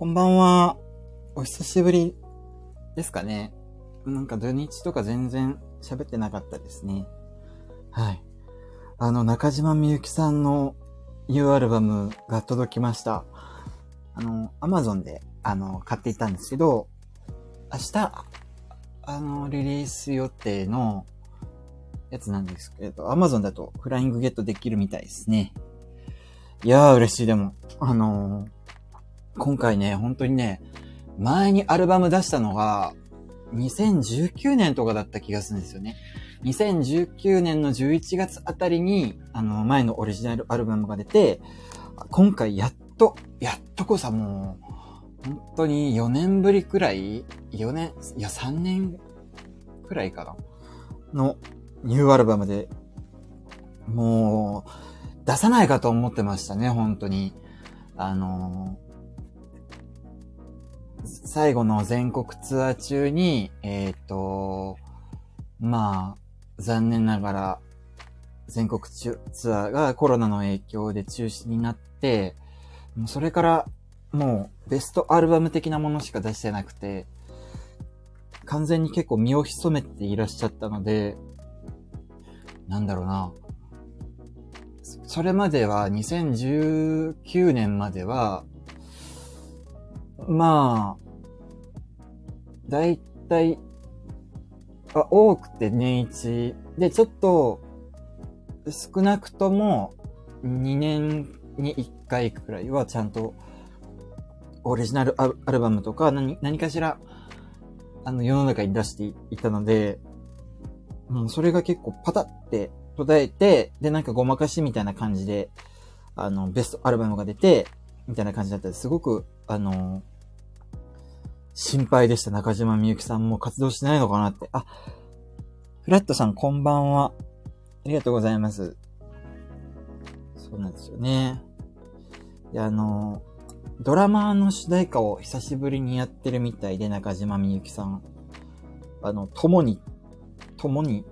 こんばんは。お久しぶりですかね。なんか土日とか全然喋ってなかったですね。はい。あの、中島みゆきさんのニューアルバムが届きました。あの、アマゾンで、あの、買っていたんですけど、明日、あの、リリース予定のやつなんですけど、アマゾンだとフライングゲットできるみたいですね。いやー嬉しいでも、あのー今回ね、本当にね、前にアルバム出したのが、2019年とかだった気がするんですよね。2019年の11月あたりに、あの、前のオリジナルアルバムが出て、今回やっと、やっとこさ、もう、本当に4年ぶりくらい ?4 年、いや3年くらいかなのニューアルバムで、もう、出さないかと思ってましたね、本当に。あの最後の全国ツアー中に、えっ、ー、と、まあ、残念ながら、全国ツアーがコロナの影響で中止になって、もうそれからもうベストアルバム的なものしか出してなくて、完全に結構身を潜めていらっしゃったので、なんだろうな。それまでは2019年までは、まあ、だいたい、あ、多くて年一。で、ちょっと、少なくとも、2年に1回くらいはちゃんと、オリジナルアルバムとか何、何かしら、あの、世の中に出していたので、もうそれが結構パタって途絶えて、で、なんかごまかしみたいな感じで、あの、ベストアルバムが出て、みたいな感じだったすごく、あの、心配でした。中島みゆきさんも活動してないのかなって。あ、フラットさんこんばんは。ありがとうございます。そうなんですよね。で、あの、ドラマの主題歌を久しぶりにやってるみたいで、中島みゆきさん。あの、共に、共に、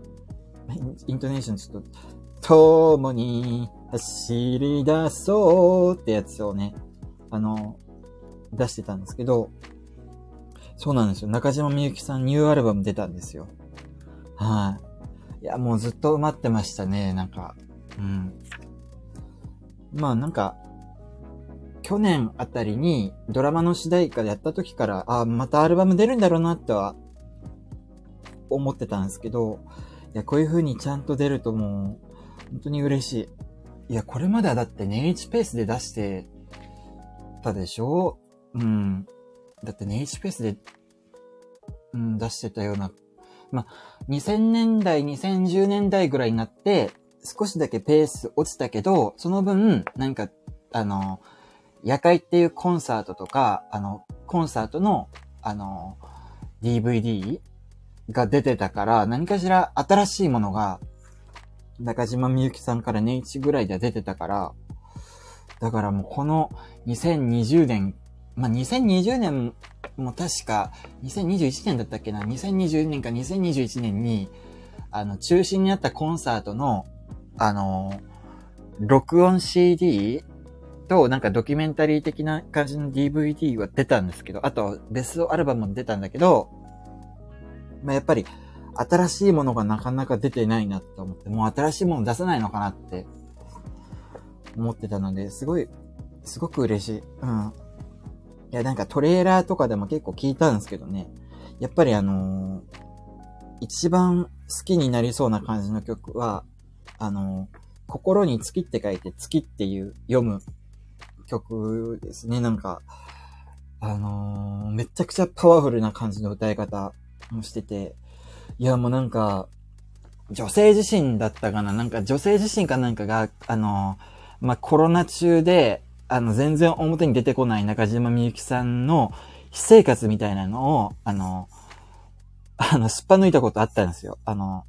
イントネーションちょっと、共に走り出そうってやつをね、あの、出してたんですけど、そうなんですよ。中島みゆきさんニューアルバム出たんですよ。はい。いや、もうずっと待ってましたね、なんか。うん。まあなんか、去年あたりにドラマの主題歌やった時から、あ、またアルバム出るんだろうなっては思ってたんですけど、いや、こういう風にちゃんと出るともう、本当に嬉しい。いや、これまではだって年1ペースで出してたでしょ？うん。だってね、H ペースで、うん、出してたような、まあ、2000年代、2010年代ぐらいになって、少しだけペース落ちたけど、その分、なんか、あの、夜会っていうコンサートとか、あの、コンサートの、あの、DVD が出てたから、何かしら新しいものが、中島みゆきさんから年一ぐらいで出てたから、だからもうこの2020年まあ、2020年も確か、2021年だったっけな ?2020 年か2021年に、あの、中止になったコンサートの、あの、録音 CD と、なんかドキュメンタリー的な感じの DVD は出たんですけど、あと、ベストアルバムも出たんだけど、まあ、やっぱり、新しいものがなかなか出てないなって思って、もう新しいもの出さないのかなって思ってたので、すごい、すごく嬉しい。うん。いや、なんかトレーラーとかでも結構聞いたんですけどね。やっぱりあのー、一番好きになりそうな感じの曲は、あのー、心に月って書いて月っていう読む曲ですね。なんか、あのー、めちゃくちゃパワフルな感じの歌い方もしてて、いや、もうなんか、女性自身だったかななんか女性自身かなんかが、あのまあ、コロナ中で、あの、全然表に出てこない中島みゆきさんの私生活みたいなのを、あの、あの、すっぱ抜いたことあったんですよ。あの、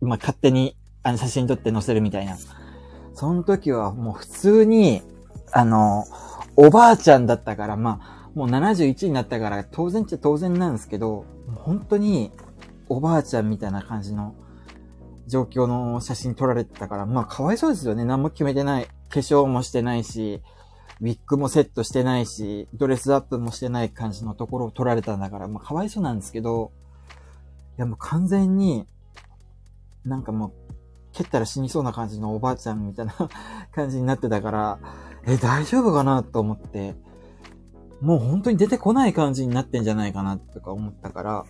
ま、勝手に、あの、写真撮って載せるみたいな。その時はもう普通に、あの、おばあちゃんだったから、まあ、もう71になったから当然っちゃ当然なんですけど、本当におばあちゃんみたいな感じの状況の写真撮られてたから、まあかわいそうですよね。何も決めてない。化粧もしてないし、ウィッグもセットしてないし、ドレスアップもしてない感じのところを撮られたんだから、まあ、かわいそうなんですけど、いやもう完全に、なんかもう、蹴ったら死にそうな感じのおばあちゃんみたいな 感じになってたから、え、大丈夫かなと思って、もう本当に出てこない感じになってんじゃないかなとか思ったから、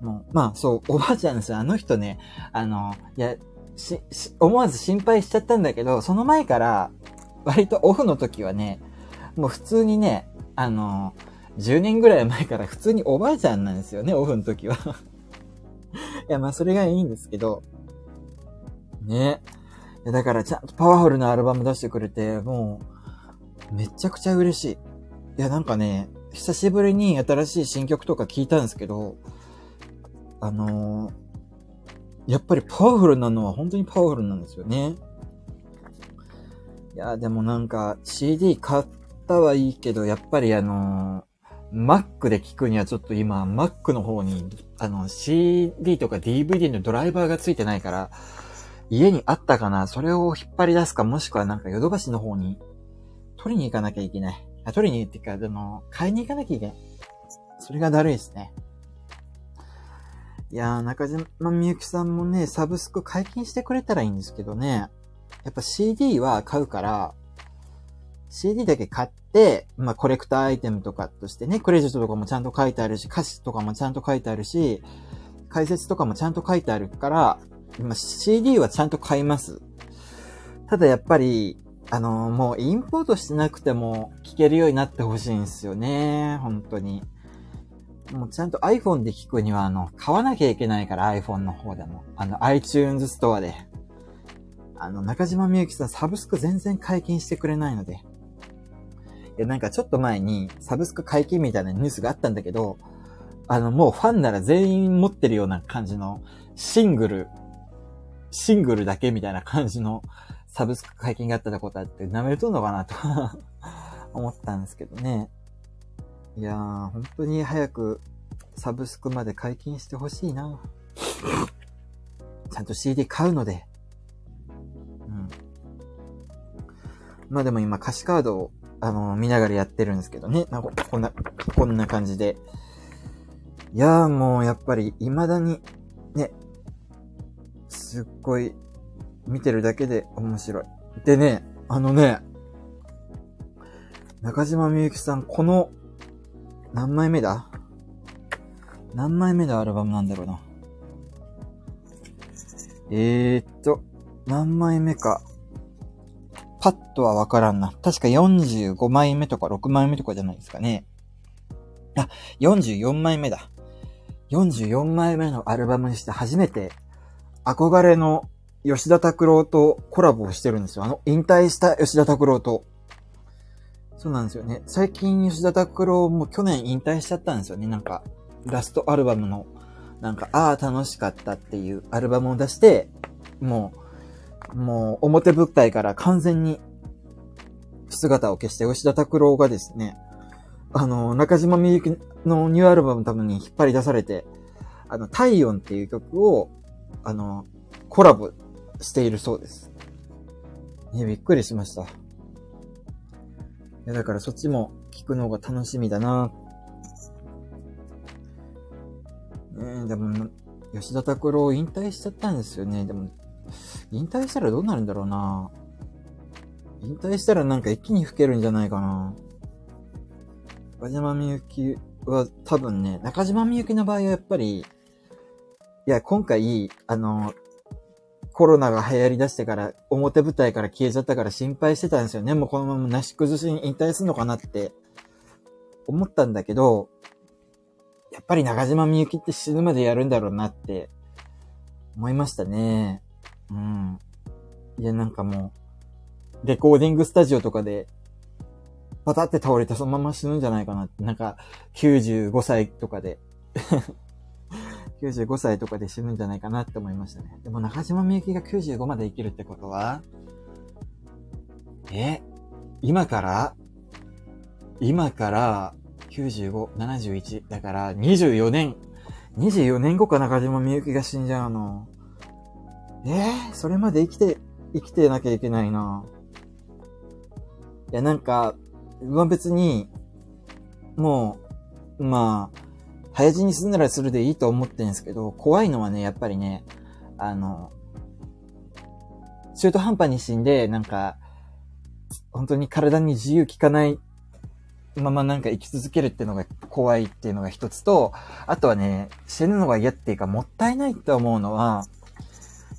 もう、まあそう、おばあちゃんですよ。あの人ね、あの、いや、し、し、思わず心配しちゃったんだけど、その前から、割とオフの時はね、もう普通にね、あの、10年ぐらい前から 普通におばあちゃんなんですよね、オフの時は。いや、まあそれがいいんですけど、ね。だからちゃんとパワフルなアルバム出してくれて、もう、めちゃくちゃ嬉しい。いや、なんかね、久しぶりに新しい新曲とか聞いたんですけど、あのー、やっぱりパワフルなのは本当にパワフルなんですよね。いや、でもなんか CD 買ったはいいけど、やっぱりあのー、Mac で聞くにはちょっと今 Mac の方に、あの CD とか DVD のドライバーがついてないから、家にあったかなそれを引っ張り出すか、もしくはなんかヨドバシの方に取りに行かなきゃいけない。あ、取りに行ってか、あの、買いに行かなきゃいけない。それがだるいですね。いやー、中島みゆきさんもね、サブスク解禁してくれたらいいんですけどね。やっぱ CD は買うから、CD だけ買って、まあコレクターアイテムとかとしてね、クレジットとかもちゃんと書いてあるし、歌詞とかもちゃんと書いてあるし、解説とかもちゃんと書いてあるから、今 CD はちゃんと買います。ただやっぱり、あのー、もうインポートしてなくても聞けるようになってほしいんですよね。本当に。もうちゃんと iPhone で聞くには、あの、買わなきゃいけないから iPhone の方でも。あの、iTunes ストアで。あの、中島みゆきさんサブスク全然解禁してくれないので。いや、なんかちょっと前にサブスク解禁みたいなニュースがあったんだけど、あの、もうファンなら全員持ってるような感じのシングル、シングルだけみたいな感じのサブスク解禁があったことあって、舐めるとんのかなと 思ったんですけどね。いやー、本当に早くサブスクまで解禁してほしいな。ちゃんと CD 買うので、まあでも今歌詞カードを、あのー、見ながらやってるんですけどね。なんかこんな、こんな感じで。いやーもうやっぱり未だに、ね、すっごい見てるだけで面白い。でね、あのね、中島みゆきさん、この、何枚目だ？何枚目のアルバムなんだろうな。えーっと、何枚目か。パッとはわからんな。確か45枚目とか6枚目とかじゃないですかね。あ、44枚目だ。44枚目のアルバムにして初めて、憧れの吉田拓郎とコラボをしてるんですよ。あの、引退した吉田拓郎と。そうなんですよね。最近吉田拓郎も去年引退しちゃったんですよね。なんか、ラストアルバムの、なんか、ああ、楽しかったっていうアルバムを出して、もう、もう表舞台から完全に姿を消して、吉田拓郎がですね、あの、中島みゆきのニューアルバムのために引っ張り出されて、あの、体温っていう曲を、あの、コラボしているそうです。ね、びっくりしました。いや、だからそっちも聞くのが楽しみだな。ねでも、吉田拓郎引退しちゃったんですよね。でも、引退したらどうなるんだろうな引退したらなんか一気に吹けるんじゃないかな中島みゆきは多分ね、中島みゆきの場合はやっぱり、いや、今回、あの、コロナが流行り出してから、表舞台から消えちゃったから心配してたんですよね。もうこのままなし崩しに引退するのかなって思ったんだけど、やっぱり中島みゆきって死ぬまでやるんだろうなって思いましたね。うん。いや、なんかもう、レコーディングスタジオとかで、パタって倒れてそのまま死ぬんじゃないかなって。なんか、95歳とかで95歳とかで死ぬんじゃないかなって思いましたね。でも中島みゆきが95まで生きるってことは、え今から今から95、71。だから24年、24年後か中島みゆきが死んじゃうの。えー、それまで生きて、生きてなきゃいけないないや、なんか、まあ別に、もう、まあ、早死にするならするでいいと思ってるんですけど、怖いのはね、やっぱりね、あの、中途半端に死んで、なんか、本当に体に自由効かないままなんか生き続けるっていうのが怖いっていうのが一つと、あとはね、死ぬのが嫌っていうかもったいないって思うのは、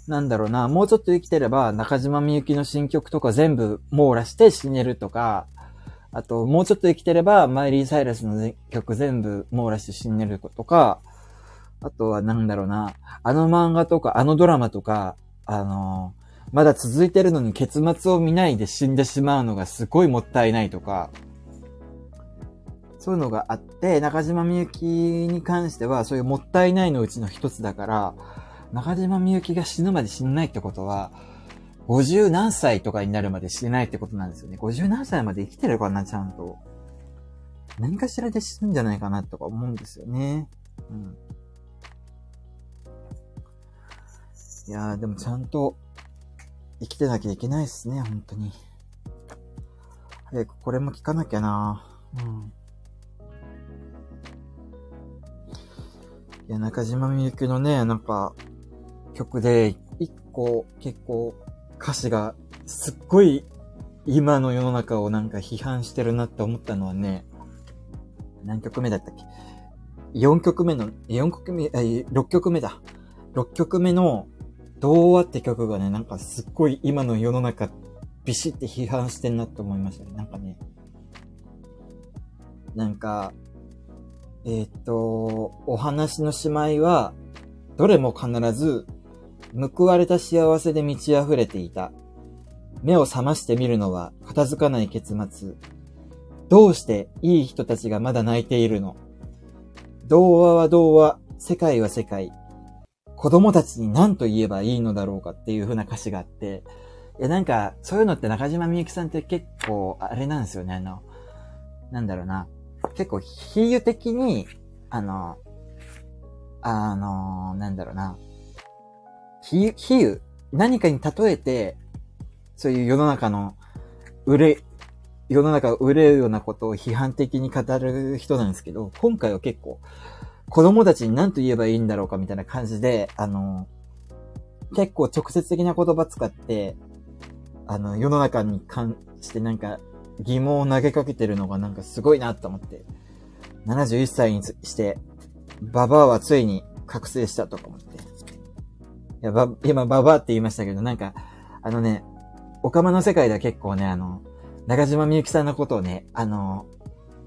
なんだろうな、もうちょっと生きてれば中島みゆきの新曲とか全部網羅して死ねるとか、あと、もうちょっと生きてればマイリー・サイラスの曲全部網羅して死ねるとか、あとはなんだろうな、あの漫画とかあのドラマとか、あのまだ続いてるのに結末を見ないで死んでしまうのがすごいもったいないとか、そういうのがあって、中島みゆきに関しては、そういうもったいないのうちの一つだから、中島みゆきが死ぬまで死んないってことは、50何歳とかになるまで死ねないってことなんですよね。50何歳まで生きてるかな、ちゃんと。何かしらで死ぬんじゃないかなとか思うんですよね。うん。いやー、でもちゃんと生きてなきゃいけないっすね、本当に。早くこれも聞かなきゃなうん。いや、中島みゆきのね、なんか、曲で、一個結構歌詞がすっごい今の世の中をなんか批判してるなって思ったのはね、何曲目だったっけ ?4 曲目の、4曲目、え、6曲目だ。6曲目の童話って曲がね、なんかすっごい今の世の中ビシって批判してんなって思いましたね。なんかね。なんか、えっ、と、お話のしまいは、どれも必ず、報われた幸せで満ち溢れていた。目を覚ましてみるのは片付かない結末。どうしていい人たちがまだ泣いているの？童話は童話、世界は世界。子供たちに何と言えばいいのだろうかっていう風な歌詞があって、いやなんか、そういうのって中島みゆきさんって結構、あれなんですよね、あの、なんだろうな。結構比喩的に、あの、あの、なんだろうな。比喩、比喩、何かに例えて、そういう世の中の、売れ、世の中を売れるようなことを批判的に語る人なんですけど、今回は結構、子供たちに何と言えばいいんだろうかみたいな感じで、あの、結構直接的な言葉使って、あの、世の中に関してなんか疑問を投げかけてるのがなんかすごいなと思って。71歳にして、ババアはついに覚醒したとか思って。いや、ば、今ババアって言いましたけど、なんか、あのね、オカマの世界では結構ね、あの、中島みゆきさんのことをね、あの、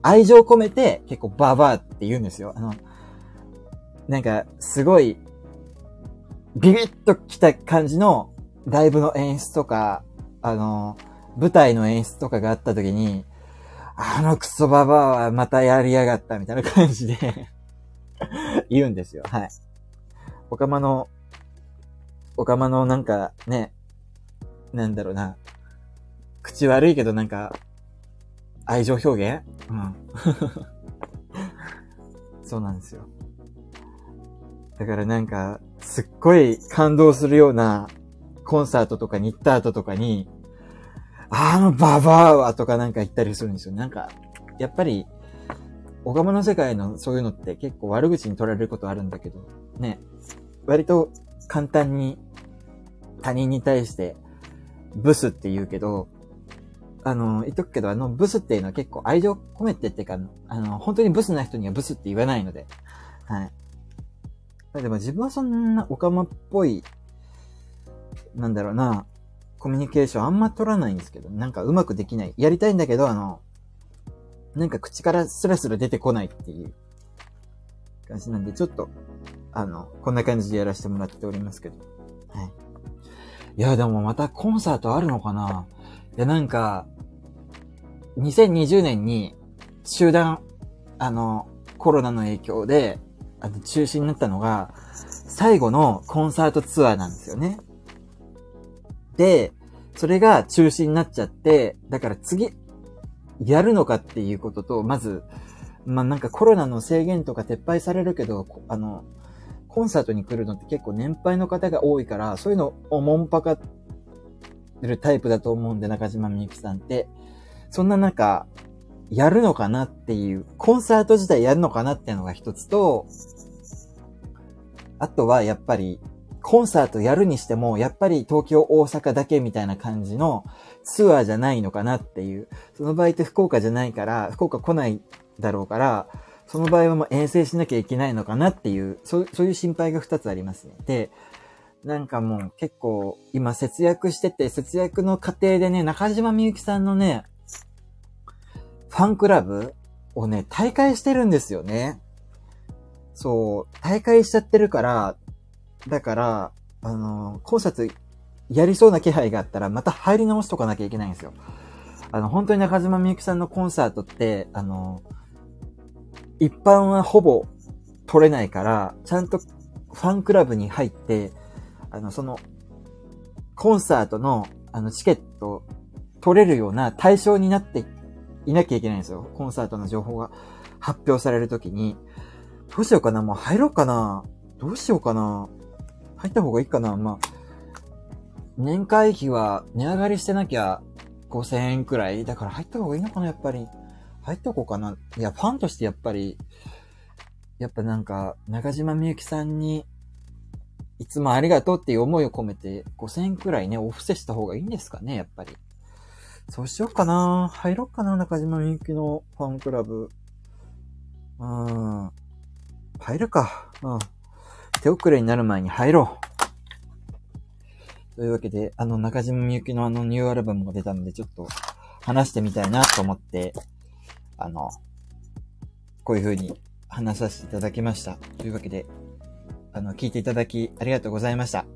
愛情込めて結構ババアって言うんですよ。あの、なんか、すごい、ビビッと来た感じのライブの演出とか、あの、舞台の演出とかがあった時に、あのクソババアはまたやりやがったみたいな感じで 言うんですよ。はい。おかまの、おかまのなんかね、なんだろうな。口悪いけどなんか、愛情表現？うん。そうなんですよ。だからなんか、すっごい感動するようなコンサートとかに行った後とかに、あのババアはとかなんか言ったりするんですよ。なんか、やっぱり、オカマの世界のそういうのって結構悪口に取られることあるんだけど、ね、割と簡単に他人に対してブスって言うけど、あの、言っとくけど、あの、ブスっていうのは結構愛情込めてっていうか、あの、本当にブスな人にはブスって言わないので、はい。でも自分はそんなオカマっぽい、なんだろうな、コミュニケーションあんま取らないんですけど、なんかうまくできない。やりたいんだけど、あの、なんか口からスラスラ出てこないっていう感じなんで、ちょっと、あの、こんな感じでやらせてもらっておりますけど。はい。いや、でもまたコンサートあるのかな？いや、なんか、2020年に集団、あの、コロナの影響で、あの、中止になったのが、最後のコンサートツアーなんですよね。で、それが中止になっちゃって、だから次、やるのかっていうことと、まず、まあ、なんかコロナの制限とか撤廃されるけど、あの、コンサートに来るのって結構年配の方が多いから、そういうのをもんぱかるタイプだと思うんで、中島みゆきさんって。そんな中、やるのかなっていう、コンサート自体やるのかなっていうのが一つと、あとはやっぱり、コンサートやるにしても、やっぱり東京、大阪だけみたいな感じのツアーじゃないのかなっていう。その場合って福岡じゃないから、福岡来ないだろうから、その場合はもう遠征しなきゃいけないのかなっていう、そうそういう心配が二つありますね。で、なんかもう結構今節約してて、節約の過程でね、中島みゆきさんのね、ファンクラブをね、大会してるんですよね。そう、大会しちゃってるから、だから、あの、コンサートやりそうな気配があったら、また入り直しとかなきゃいけないんですよ。あの、本当に中島みゆきさんのコンサートって、あの、一般はほぼ取れないから、ちゃんとファンクラブに入って、あの、その、コンサートの、あの、チケット取れるような対象になっていなきゃいけないんですよ。コンサートの情報が発表されるときに。どうしようかな？もう入ろうかな？どうしようかな？入った方がいいかな？まあ、年会費は値上がりしてなきゃ5000円くらいだから入った方がいいのかなやっぱり。入っとこうかな。いや、ファンとしてやっぱり、やっぱなんか、中島みゆきさんに、いつもありがとうっていう思いを込めて、5000円くらいね、お布施した方がいいんですかね、やっぱり。そうしようかな。入ろうかな、中島みゆきのファンクラブ。うん。入るか。うん。手遅れになる前に入ろう。というわけで、あの、中島みゆきのあのニューアルバムが出たので、ちょっと話してみたいなと思って、あの、こういう風に話させていただきました。というわけで、あの、聞いていただきありがとうございました。